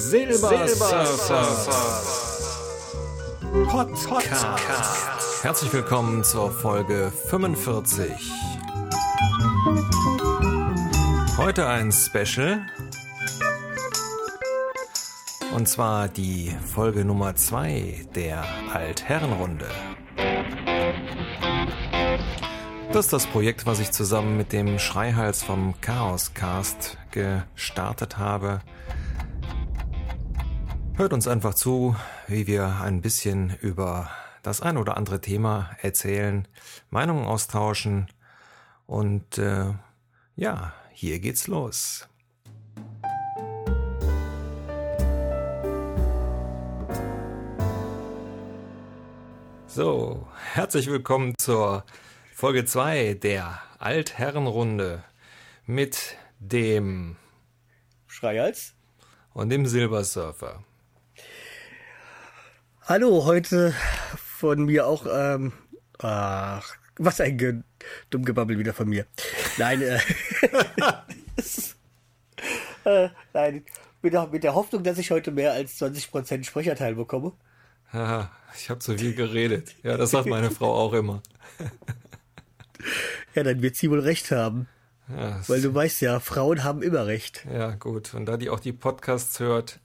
Silbersurfer Podcast. Herzlich willkommen zur Folge 45. Heute ein Special. Und zwar die Folge Nummer 2 der Altherrenrunde. Das ist das Projekt, was ich zusammen mit dem Schreihals vom Chaoscast gestartet habe. Hört uns einfach zu, wie wir ein bisschen über das ein oder andere Thema erzählen, Meinungen austauschen und äh, ja, hier geht's los. So, herzlich willkommen zur Folge 2 der Altherrenrunde mit dem Schreihals und dem Silbersurfer. Hallo, heute von mir auch, ähm, ach, was ein Ge Dummgebabbel wieder von mir. Nein, äh, äh, nein, mit der, mit der Hoffnung, dass ich heute mehr als 20% Sprecherteil bekomme. Haha, ich habe zu viel geredet. Ja, das sagt meine Frau auch immer. Ja, dann wird sie wohl recht haben. Ja, Weil du weißt ja, Frauen haben immer recht. ja, gut. Und da die auch die Podcasts hört,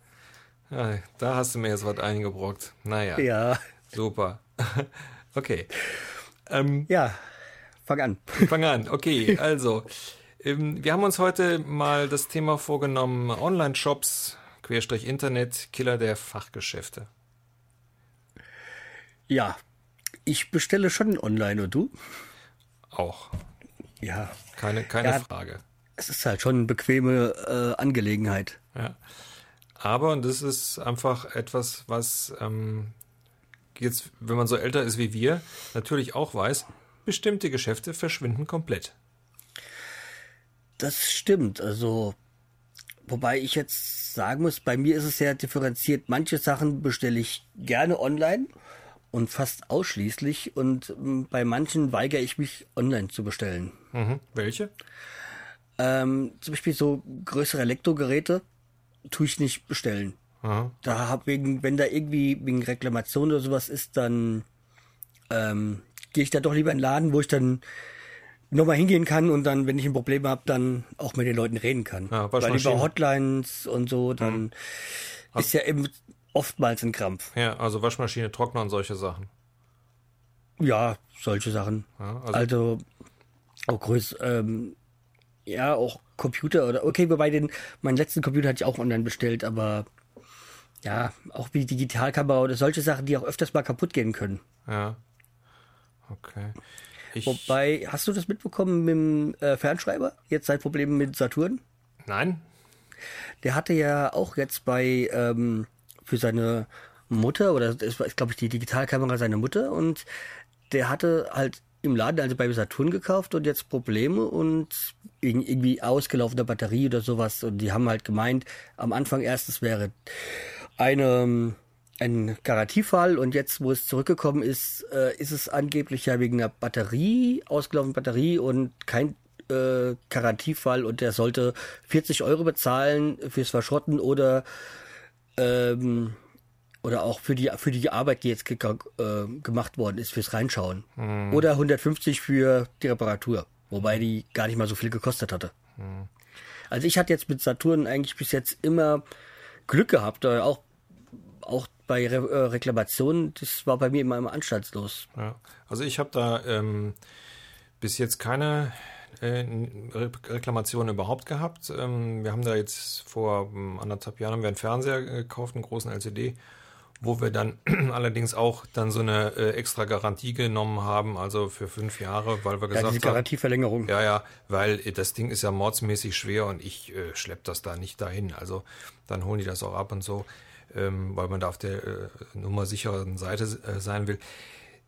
ja, da hast du mir jetzt was eingebrockt. Naja, Ja, super. Okay. Ähm, ja, fang an. Fang an. Okay, also, ähm, wir haben uns heute mal das Thema vorgenommen, Online-Shops, Querstrich Internet, Killer der Fachgeschäfte. Ja, ich bestelle schon online und du? Auch. Ja, Keine, keine Ja. Frage. es ist halt schon eine bequeme äh, Angelegenheit. Ja. Aber, und das ist einfach etwas, was ähm, jetzt, wenn man so älter ist wie wir, natürlich auch weiß, bestimmte Geschäfte verschwinden komplett. Das stimmt. Also, wobei ich jetzt sagen muss, bei mir ist es sehr differenziert. Manche Sachen bestelle ich gerne online und fast ausschließlich und ähm, bei manchen weigere ich mich online zu bestellen. Mhm. Welche? Ähm, zum Beispiel so größere Elektrogeräte tue ich nicht bestellen. Aha. Da hab wegen, wenn da irgendwie wegen Reklamation oder sowas ist, dann ähm, gehe ich da doch lieber in den Laden, wo ich dann nochmal hingehen kann und dann, wenn ich ein Problem habe, dann auch mit den Leuten reden kann. Ja, Weil über Hotlines und so, dann ist ja eben oftmals ein Krampf. Ja, also Waschmaschine, Trockner und solche Sachen. Ja, solche Sachen. Ja, also- also, auch größ, ähm, ja, auch Computer oder okay, wobei den, meinen letzten Computer hatte ich auch online bestellt, aber ja, auch wie Digitalkamera oder solche Sachen, die auch öfters mal kaputt gehen können. Ja. Okay. Ich, Wobei, hast du das mitbekommen mit dem äh, Fernschreiber? Jetzt sein Problem mit Saturn? nein? Der hatte ja auch jetzt bei ähm, für seine Mutter oder das war, glaube ich, die Digitalkamera seiner Mutter und der hatte halt im Laden, also bei Saturn gekauft und jetzt Probleme und irg- irgendwie ausgelaufene Batterie oder sowas. Und die haben halt gemeint, am Anfang erst, es wäre eine ein Garantiefall und jetzt, wo es zurückgekommen ist, äh, ist es angeblich ja wegen einer Batterie, ausgelaufenen Batterie und kein äh, Garantiefall und der sollte 40 Euro bezahlen fürs Verschrotten oder ähm, oder auch für die für die Arbeit, die jetzt ge äh, gemacht worden ist, fürs Reinschauen. Oder 150 für die Reparatur, wobei die gar nicht mal so viel gekostet hatte. Also ich hatte jetzt mit Saturn eigentlich bis jetzt immer Glück gehabt, äh, auch auch bei Re äh, Reklamationen, das war bei mir immer, immer anstandslos. Ja. Also ich habe da ähm, bis jetzt keine äh, Re Reklamation überhaupt gehabt. Ähm, wir haben da jetzt vor ähm, anderthalb Jahren haben wir einen Fernseher gekauft, einen großen LCD, wo wir dann allerdings auch dann so eine äh, extra Garantie genommen haben, also für fünf Jahre, weil wir Ja, gesagt haben, Garantieverlängerung. ja, ja, weil das Ding ist ja mordsmäßig schwer und ich äh, schlepp das da nicht dahin. Also dann holen die das auch ab und so, ähm, weil man da auf der äh, Nummer sicheren Seite äh, sein will.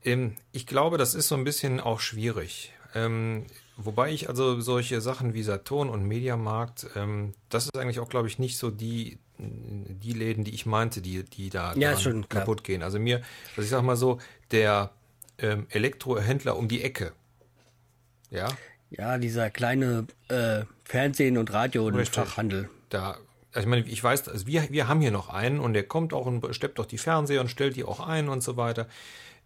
Ähm, ich glaube, das ist so ein bisschen auch schwierig. Ähm, wobei ich also solche Sachen wie Saturn und Mediamarkt, ähm, das ist eigentlich auch, glaube ich, nicht so die die Läden, die ich meinte, die die da Ja, schon klar. kaputt gehen. Also mir, also ich sag mal so, der ähm, Elektrohändler um die Ecke, ja, Ja, dieser kleine äh, Fernsehen und Radio und. Fachhandel. da also ich meine, ich weiß, also wir, wir haben hier noch einen und der kommt auch und steppt auch die Fernseher und stellt die auch ein und so weiter.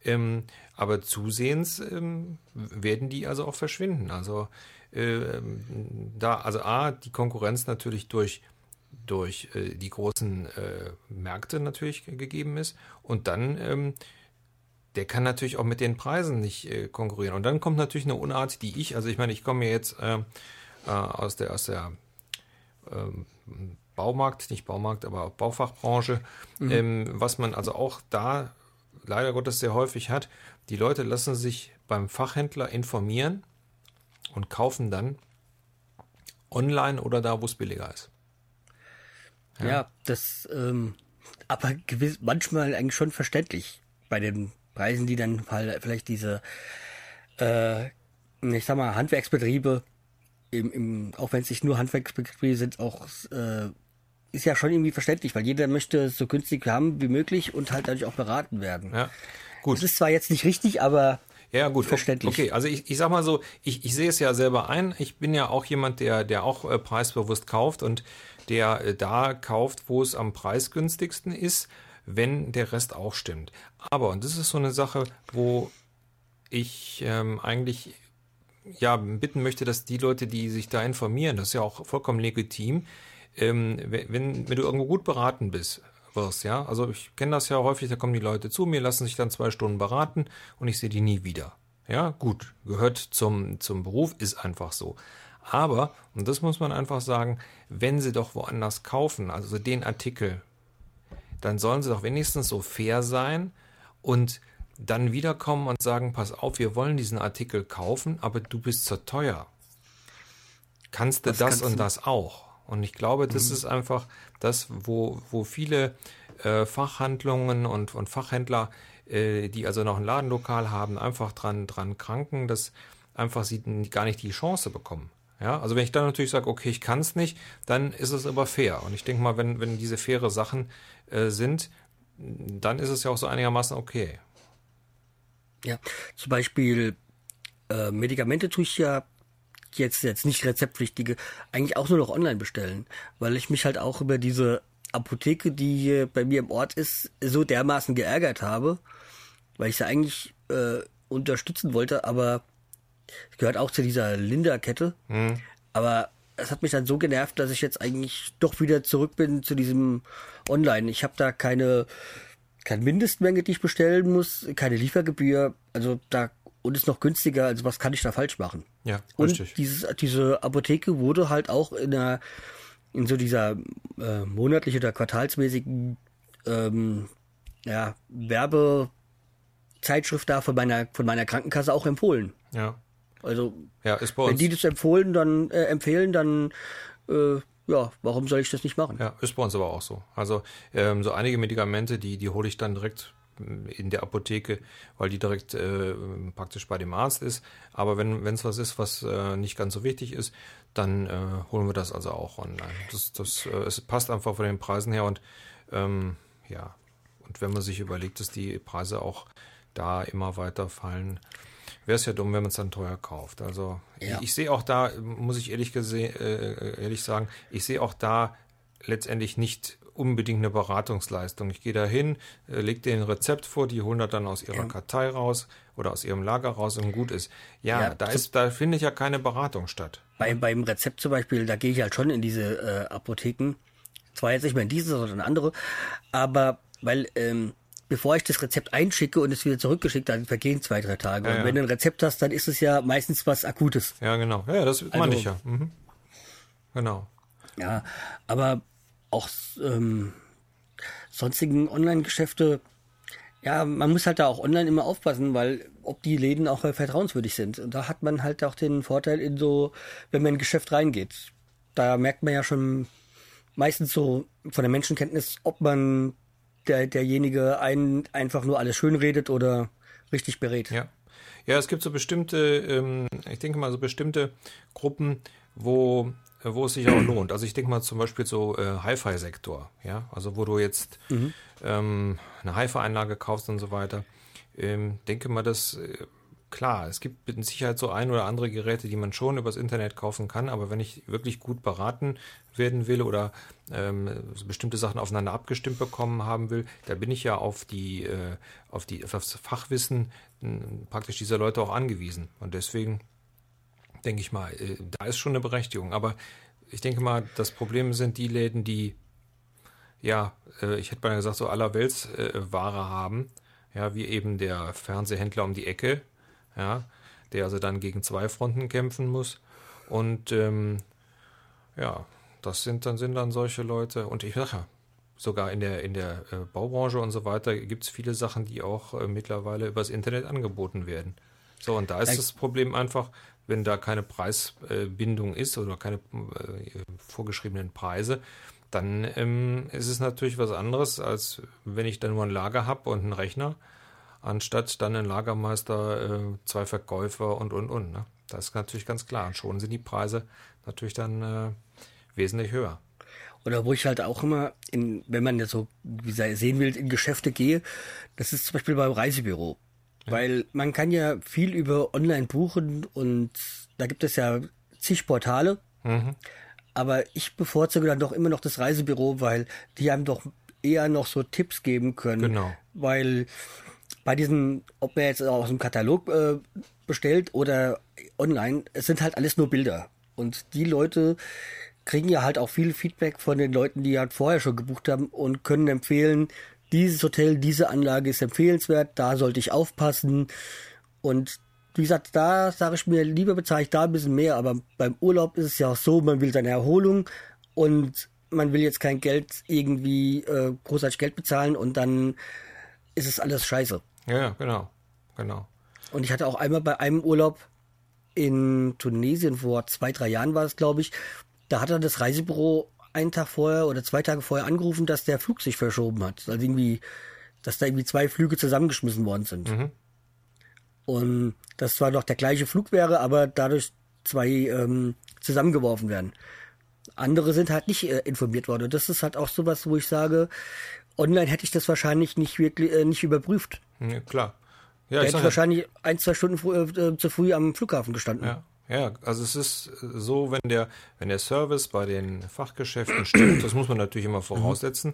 Ähm, aber zusehends ähm, werden die also auch verschwinden. Also äh, da, also A, die Konkurrenz natürlich durch durch äh, die großen äh, Märkte natürlich gegeben ist und dann ähm, der kann natürlich auch mit den Preisen nicht äh, konkurrieren. Und dann kommt natürlich eine Unart, die ich, also ich meine, ich komme jetzt äh, äh, aus der, aus der ähm, Baumarkt, nicht Baumarkt, aber Baufachbranche, mhm. ähm, was man also auch da leider Gottes sehr häufig hat. Die Leute lassen sich beim Fachhändler informieren und kaufen dann online oder da, wo es billiger ist. Ja, ja das, ähm, aber gewiss, manchmal eigentlich schon verständlich bei den Preisen, die dann vielleicht diese, äh, ich sag mal, Handwerksbetriebe, im, im, auch wenn es nicht nur Handwerksbetriebe sind, auch äh, ist ja schon irgendwie verständlich, weil jeder möchte es so günstig haben wie möglich und halt dadurch auch beraten werden. Ja, gut. Das ist zwar jetzt nicht richtig, aber ja, gut, verständlich. Okay, also ich, ich sag mal so, ich, ich sehe es ja selber ein. Ich bin ja auch jemand, der, der auch äh, preisbewusst kauft und der äh, da kauft, wo es am preisgünstigsten ist, wenn der Rest auch stimmt. Aber, und das ist so eine Sache, wo ich ähm, eigentlich ja bitten möchte, dass die Leute, die sich da informieren, das ist ja auch vollkommen legitim, ähm, wenn, wenn du irgendwo gut beraten bist, wirst, ja. Also ich kenne das ja häufig, da kommen die Leute zu mir, lassen sich dann zwei Stunden beraten und ich sehe die nie wieder. Ja, gut, gehört zum, zum Beruf, ist einfach so. Aber, und das muss man einfach sagen, wenn sie doch woanders kaufen, also den Artikel, dann sollen sie doch wenigstens so fair sein und dann wiederkommen und sagen, pass auf, wir wollen diesen Artikel kaufen, aber du bist zu teuer. Kannst du das, das und das auch? Und ich glaube, das mhm. ist einfach das, wo, wo viele äh, Fachhandlungen und, und Fachhändler, äh, die also noch ein Ladenlokal haben, einfach dran, dran kranken, dass einfach sie gar nicht die Chance bekommen. Ja, also wenn ich dann natürlich sage, okay, ich kann es nicht, dann ist es aber fair. Und ich denke mal, wenn, wenn diese faire Sachen äh, sind, dann ist es ja auch so einigermaßen okay. Ja, zum Beispiel äh, Medikamente tue ich ja jetzt, jetzt nicht rezeptpflichtige, eigentlich auch nur noch online bestellen, weil ich mich halt auch über diese Apotheke, die hier bei mir im Ort ist, so dermaßen geärgert habe, weil ich sie eigentlich äh, unterstützen wollte, aber gehört auch zu dieser Linda-Kette. Mhm. Aber es hat mich dann so genervt, dass ich jetzt eigentlich doch wieder zurück bin zu diesem Online. Ich habe da keine, keine Mindestmenge, die ich bestellen muss, keine Liefergebühr. Also da und ist noch günstiger. Also was kann ich da falsch machen? Ja, richtig. Und dieses, diese Apotheke wurde halt auch in der in so dieser äh, monatlich oder quartalsmäßigen ähm, ja, Werbezeitschrift da von meiner von meiner Krankenkasse auch empfohlen. Ja. Also, ja, ist bei uns. wenn die das empfohlen, dann äh, empfehlen, dann äh, ja, warum soll ich das nicht machen? Ja, ist bei uns aber auch so. Also ähm, so einige Medikamente, die die hole ich dann direkt äh, in der Apotheke, weil die direkt äh, praktisch bei dem Arzt ist. Aber wenn es was ist, was äh, nicht ganz so wichtig ist, dann äh, holen wir das also auch online. Das, das, äh, es passt einfach von den Preisen her und ähm, ja, und wenn man sich überlegt, dass die Preise auch da immer weiter fallen, wäre es ja dumm, wenn man es dann teuer kauft. Also ja. ich, ich sehe auch da, muss ich ehrlich, gesehen, äh, ehrlich sagen, ich sehe auch da letztendlich nicht unbedingt eine Beratungsleistung. Ich gehe da hin, äh, lege denen ein Rezept vor, die holen das dann aus ihrer ja. Kartei raus oder aus ihrem Lager raus und gut ist. Ja, ja da ist, da findet ja keine Beratung statt. Bei, beim Rezept zum Beispiel, da gehe ich halt schon in diese äh, Apotheken. Zwar jetzt nicht mehr in diese, sondern in andere, aber weil ähm, bevor ich das Rezept einschicke und es wieder zurückgeschickt, dann vergehen zwei, drei Tage. Ja, und wenn du ein Rezept hast, dann ist es ja meistens was Akutes. Ja, genau. Ja, das also, meine ich ja. Mhm. Genau. Ja, aber auch ähm, sonstigen Online-Geschäfte, ja, man muss halt da auch online immer aufpassen, weil ob die Läden auch vertrauenswürdig sind. Und da hat man halt auch den Vorteil in so, wenn man in ein Geschäft reingeht. Da merkt man ja schon meistens so von der Menschenkenntnis, ob man der, derjenige einen einfach nur alles schön redet oder richtig berät. Ja. Ja, es gibt so bestimmte, ähm, ich denke mal, so bestimmte Gruppen, wo, wo es sich auch lohnt. Also ich denke mal zum Beispiel so äh, Hi-Fi-Sektor, ja, also wo du jetzt mhm. ähm, eine Hi-Fi-Einlage kaufst und so weiter. Ähm, denke mal, dass äh, klar, es gibt mit Sicherheit so ein oder andere Geräte, die man schon übers Internet kaufen kann, aber wenn ich wirklich gut beraten werden will oder ähm, bestimmte Sachen aufeinander abgestimmt bekommen haben will, da bin ich ja auf die, äh, auf die, auf das Fachwissen äh, praktisch dieser Leute auch angewiesen. Und deswegen denke ich mal, äh, da ist schon eine Berechtigung. Aber ich denke mal, das Problem sind die Läden, die ja, äh, ich hätte mal gesagt, so allerweltsware äh, haben, ja, wie eben der Fernsehhändler um die Ecke, ja, der also dann gegen zwei Fronten kämpfen muss. Und ähm, ja, das sind dann sind dann solche Leute. Und ich sage ja, sogar in der in der äh, Baubranche und so weiter gibt es viele Sachen, die auch äh, mittlerweile übers Internet angeboten werden. So, und da ist das Problem einfach, wenn da keine Preisbindung ist oder keine äh, vorgeschriebenen Preise, dann ähm, ist es natürlich was anderes, als wenn ich da nur ein Lager habe und einen Rechner, anstatt dann einen Lagermeister, äh, zwei Verkäufer und, und, und. Ne? Das ist natürlich ganz klar. Und schon sind die Preise natürlich dann äh, wesentlich höher. Oder wo ich halt auch immer, in, wenn man jetzt so, wie sei, sehen will, in Geschäfte gehe, das ist zum Beispiel beim Reisebüro. Ja. Weil man kann ja viel über online buchen und da gibt es ja zig Portale. Mhm. Aber ich bevorzuge dann doch immer noch das Reisebüro, weil die einem doch eher noch so Tipps geben können. Genau. Weil bei diesen, ob man jetzt aus dem Katalog äh, bestellt oder online, es sind halt alles nur Bilder. Und die Leute kriegen ja halt auch viel Feedback von den Leuten, die halt vorher schon gebucht haben und können empfehlen, dieses Hotel, diese Anlage ist empfehlenswert, da sollte ich aufpassen. Und wie gesagt, da sage ich mir, lieber bezahle ich da ein bisschen mehr, aber beim Urlaub ist es ja auch so, man will seine Erholung und man will jetzt kein Geld irgendwie äh, großartig Geld bezahlen und dann ist es alles scheiße. Ja, genau, genau. Und ich hatte auch einmal bei einem Urlaub in Tunesien vor zwei, drei Jahren war es, glaube ich, da hat er das Reisebüro einen Tag vorher oder zwei Tage vorher angerufen, dass der Flug sich verschoben hat. Also irgendwie, dass da irgendwie zwei Flüge zusammengeschmissen worden sind. Mhm. Und das zwar noch der gleiche Flug wäre, aber dadurch zwei ähm, zusammengeworfen werden. Andere sind halt nicht äh, informiert worden. Und das ist halt auch sowas, wo ich sage, online hätte ich das wahrscheinlich nicht wirklich äh, nicht überprüft. Ja, klar. Ja, da hätte ich wahrscheinlich ein, zwei Stunden äh, zu früh am Flughafen gestanden. Ja. Ja, also es ist so, wenn der, wenn der Service bei den Fachgeschäften stimmt, das muss man natürlich immer voraussetzen,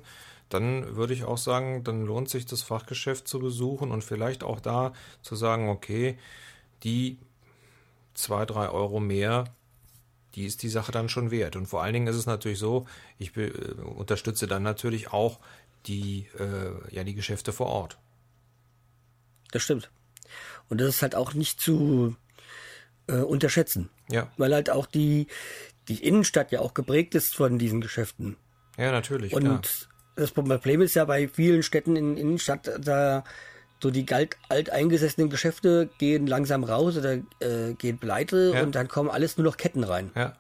dann würde ich auch sagen, dann lohnt sich das Fachgeschäft zu besuchen und vielleicht auch da zu sagen, okay, die zwei, drei Euro mehr, die ist die Sache dann schon wert. Und vor allen Dingen ist es natürlich so, ich äh, unterstütze dann natürlich auch die, äh, ja, die Geschäfte vor Ort. Das stimmt. Und das ist halt auch nicht zu äh, unterschätzen. Ja. Weil halt auch die, die Innenstadt ja auch geprägt ist von diesen Geschäften. Ja, natürlich. Und klar das Problem ist ja bei vielen Städten in Innenstadt, da so die alteingesessenen Geschäfte gehen langsam raus oder äh, gehen pleite ja. und dann kommen alles nur noch Ketten rein. Ja.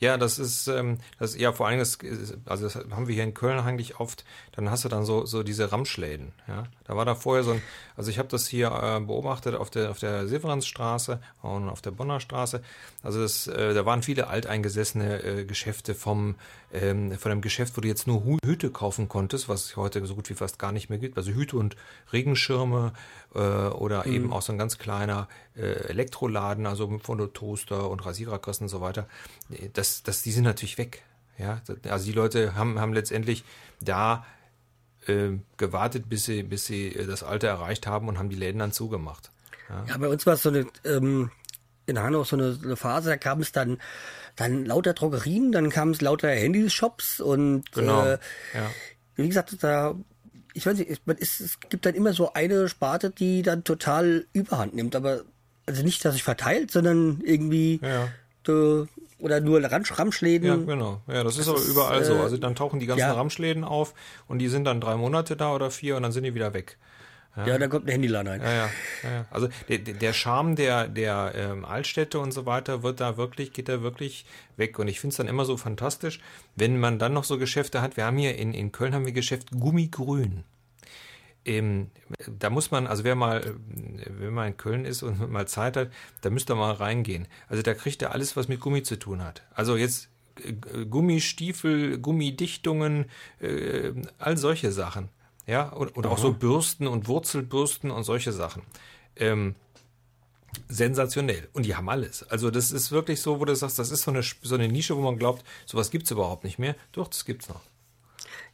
Ja, das ist, ähm, das ja vor allem, das, also das haben wir hier in Köln eigentlich oft. Dann hast du dann so so diese Ramschläden. Ja, da war da vorher so ein, also ich habe das hier äh, beobachtet auf der auf der Severansstraße und auf der Bonner Straße. Also das, äh, da waren viele alteingesessene äh, Geschäfte vom ähm, von einem Geschäft, wo du jetzt nur Hüte kaufen konntest, was es heute so gut wie fast gar nicht mehr gibt. Also Hüte und Regenschirme äh, oder mhm. eben auch so ein ganz kleiner Elektroladen, also von Toaster und Rasiererkosten und so weiter. Das, das, die sind natürlich weg. Ja, also die Leute haben, haben letztendlich da äh, gewartet, bis sie, bis sie das Alter erreicht haben und haben die Läden dann zugemacht. Ja, ja bei uns war es so eine, ähm, in Hanau so eine, eine Phase, da kam es dann dann lauter Drogerien, dann kam es lauter Handyshops und genau. äh, ja. wie gesagt, da ich weiß nicht, es, es gibt dann immer so eine Sparte, die dann total Überhand nimmt, aber also nicht, dass sich verteilt, sondern irgendwie ja. de, oder nur Ramschläden. Ja, genau. Ja, das, das ist aber überall äh, so. Also dann tauchen die ganzen ja. Ramschläden auf und die sind dann drei Monate da oder vier und dann sind die wieder weg. Ja, ja dann kommt ein Handyladen ein. Ja, ja, ja. Also der, der Charme der, der ähm, Altstädte und so weiter wird da wirklich, geht da wirklich weg. Und ich finde es dann immer so fantastisch, wenn man dann noch so Geschäfte hat. Wir haben hier in, in Köln haben wir Geschäft Gummigrün. Ähm, da muss man, also wer mal, wenn man in Köln ist und mal Zeit hat, da müsste mal reingehen. Also da kriegt er alles, was mit Gummi zu tun hat. Also jetzt äh, Gummistiefel, Gummidichtungen, äh, all solche Sachen. Ja, oder, oder auch so Bürsten und Wurzelbürsten und solche Sachen. Ähm, sensationell. Und die haben alles. Also das ist wirklich so, wo du sagst, das ist so eine, so eine Nische, wo man glaubt, sowas gibt's überhaupt nicht mehr. Doch, das gibt's noch.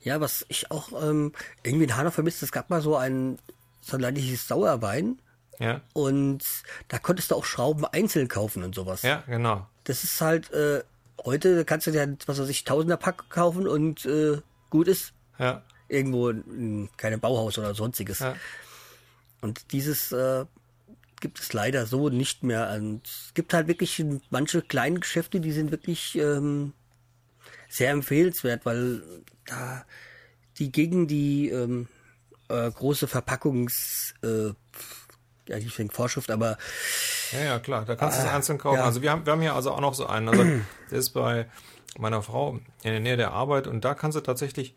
Ja, was ich auch ähm, irgendwie in Hanau vermisst, es gab mal so ein, so leidiges Sauerwein. Ja. Und da konntest du auch Schrauben einzeln kaufen und sowas. Ja, genau. Das ist halt, äh, heute kannst du dir, was weiß ich, Tausender Pack kaufen und äh, gut ist. Ja. Irgendwo in keinem Bauhaus oder sonstiges. Ja. Und dieses äh, gibt es leider so nicht mehr. Und es gibt halt wirklich manche kleinen Geschäfte, die sind wirklich ähm, sehr empfehlenswert, weil da die gegen die ähm, äh, große Verpackungs äh, ja, ich denke Vorschrift, aber Ja, ja, klar, da kannst du es Ah, einzeln kaufen. ja. Also wir haben, wir haben hier also auch noch so einen. Also der ist bei meiner Frau in der Nähe der Arbeit und da kannst du tatsächlich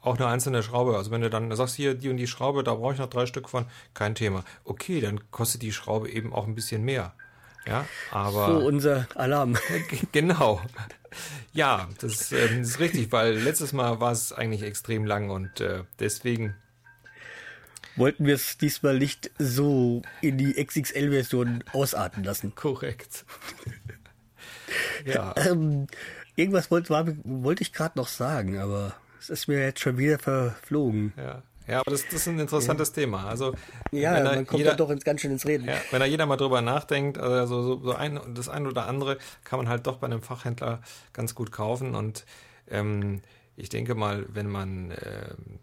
auch eine einzelne Schraube. Also wenn du dann sagst, hier die und die Schraube, da brauche ich noch drei Stück von, kein Thema. Okay, dann kostet die Schraube eben auch ein bisschen mehr. Ja, aber so unser Alarm. genau. Ja, das, ähm, ist richtig, weil letztes Mal war es eigentlich extrem lang und äh, deswegen Wollten wir es diesmal nicht so in die XXL-Version ausarten lassen. korrekt. ja. Ähm, irgendwas wollte, war, wollte ich gerade noch sagen, aber es ist mir jetzt schon wieder verflogen. Ja, ja aber das, das ist ein interessantes Thema. Also, Ja, da man kommt jeder, doch ins, ganz schön ins Reden. ja, wenn da jeder mal drüber nachdenkt, also so, so ein, das eine oder andere kann man halt doch bei einem Fachhändler ganz gut kaufen. Und ähm, ich denke mal, wenn man ähm,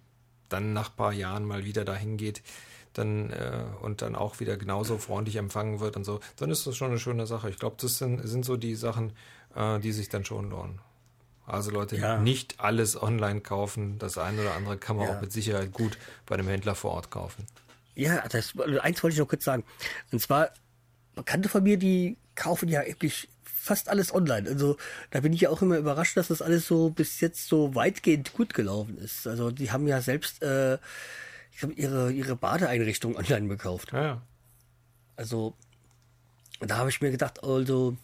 dann nach ein paar Jahren mal wieder dahin geht, dann äh, und dann auch wieder genauso freundlich empfangen wird und so, dann ist das schon eine schöne Sache. Ich glaube, das sind, sind so die Sachen, äh, die sich dann schon lohnen. Also Leute, Ja. nicht alles online kaufen. Das eine oder andere kann man Ja. auch mit Sicherheit gut bei einem Händler vor Ort kaufen. Ja, das, eins wollte ich noch kurz sagen. Und zwar, Bekannte von mir, die kaufen ja wirklich fast alles online. Also da bin ich ja auch immer überrascht, dass das alles so bis jetzt so weitgehend gut gelaufen ist. Also die haben ja selbst äh, ich glaub, ihre, ihre Badeeinrichtung online gekauft. Ja, ja. Also da habe ich mir gedacht, also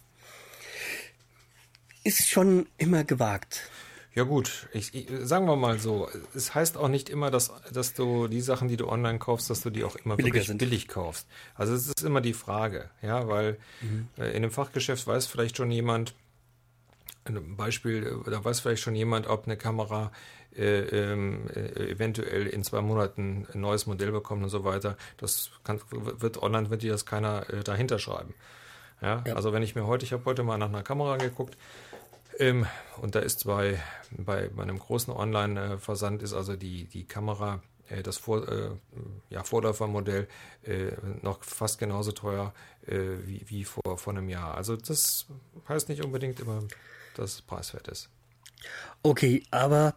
ist schon immer gewagt. Ja gut, ich, ich, sagen wir mal so, es heißt auch nicht immer, dass, dass du die Sachen, die du online kaufst, dass du die auch immer Billiger wirklich sind. billig kaufst. Also es ist immer die Frage, ja, weil äh, in einem Fachgeschäft weiß vielleicht schon jemand, ein Beispiel, äh, da weiß vielleicht schon jemand, ob eine Kamera äh, ähm, äh, eventuell in zwei Monaten ein neues Modell bekommt und so weiter. Das kann, wird online wird dir das keiner äh, dahinter schreiben. Ja, Ja. also wenn ich mir heute, ich habe heute mal nach einer Kamera geguckt, ähm, und da ist bei, bei, bei einem großen Online-Versand ist also die, die Kamera, äh, das Vor, äh, ja, Vorläufermodell, äh, noch fast genauso teuer äh, wie, wie vor, vor einem Jahr. Also das heißt nicht unbedingt immer, dass es preiswert ist. Okay, aber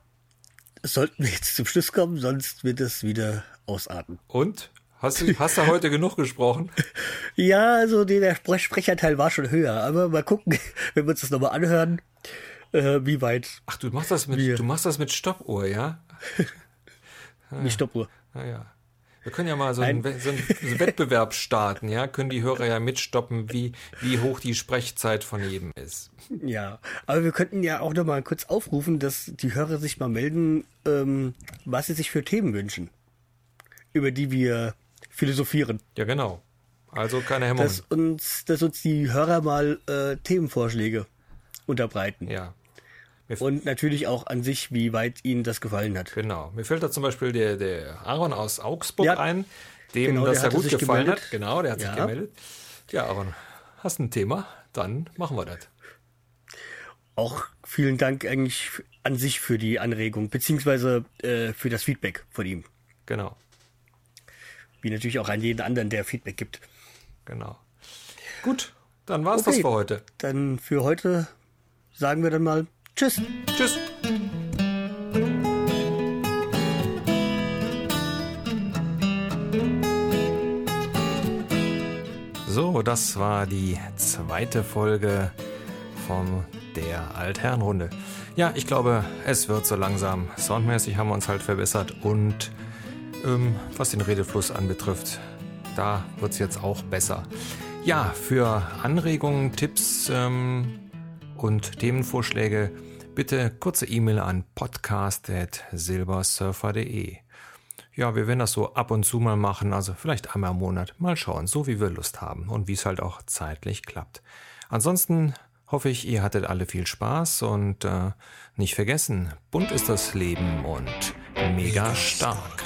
sollten wir jetzt zum Schluss kommen, sonst wird es wieder ausarten. Und? Hast du, hast du heute genug gesprochen? Ja, also der der Spre- Sprecherteil war schon höher, aber mal gucken, wenn wir uns das nochmal anhören, äh, wie weit Ach, du machst das mit, du machst das mit Stoppuhr, ja? die Stoppuhr. Naja. Wir können ja mal so einen, so einen Wettbewerb starten, ja? Können die Hörer ja mitstoppen, wie, wie hoch die Sprechzeit von jedem ist. Ja, aber wir könnten ja auch nochmal kurz aufrufen, dass die Hörer sich mal melden, ähm, was sie sich für Themen wünschen, über die wir philosophieren. Ja, genau. Also keine Hemmungen. Dass uns, dass uns die Hörer mal äh, Themenvorschläge unterbreiten. ja, Und natürlich auch an sich, wie weit ihnen das gefallen hat. genau. Mir fällt da zum Beispiel der, der Aaron aus Augsburg Ja. ein, dem Genau, das ja gut sich gefallen gemeldet. hat. Genau, der hat sich Ja. gemeldet. Ja, Aaron, hast ein Thema? Dann machen wir das. Auch vielen Dank eigentlich an sich für die Anregung, beziehungsweise äh, für das Feedback von ihm. Genau, Wie natürlich auch an jeden anderen, der Feedback gibt. genau. Gut, dann war's das Okay. für heute. Dann für heute sagen wir dann mal Tschüss. Tschüss. So, das war die zweite Folge von der Altherrenrunde. Ja, ich glaube, es wird so langsam. Soundmäßig haben wir uns halt verbessert und ähm, was den Redefluss anbetrifft, da wird es jetzt auch besser. Ja, für Anregungen, Tipps ähm, und Themenvorschläge bitte kurze E-Mail an podcast.silbersurfer.de. Ja, wir werden das so ab und zu mal machen, also vielleicht einmal im Monat. Mal schauen, so wie wir Lust haben und wie es halt auch zeitlich klappt. Ansonsten hoffe ich, ihr hattet alle viel Spaß und äh, nicht vergessen, bunt ist das Leben und mega stark.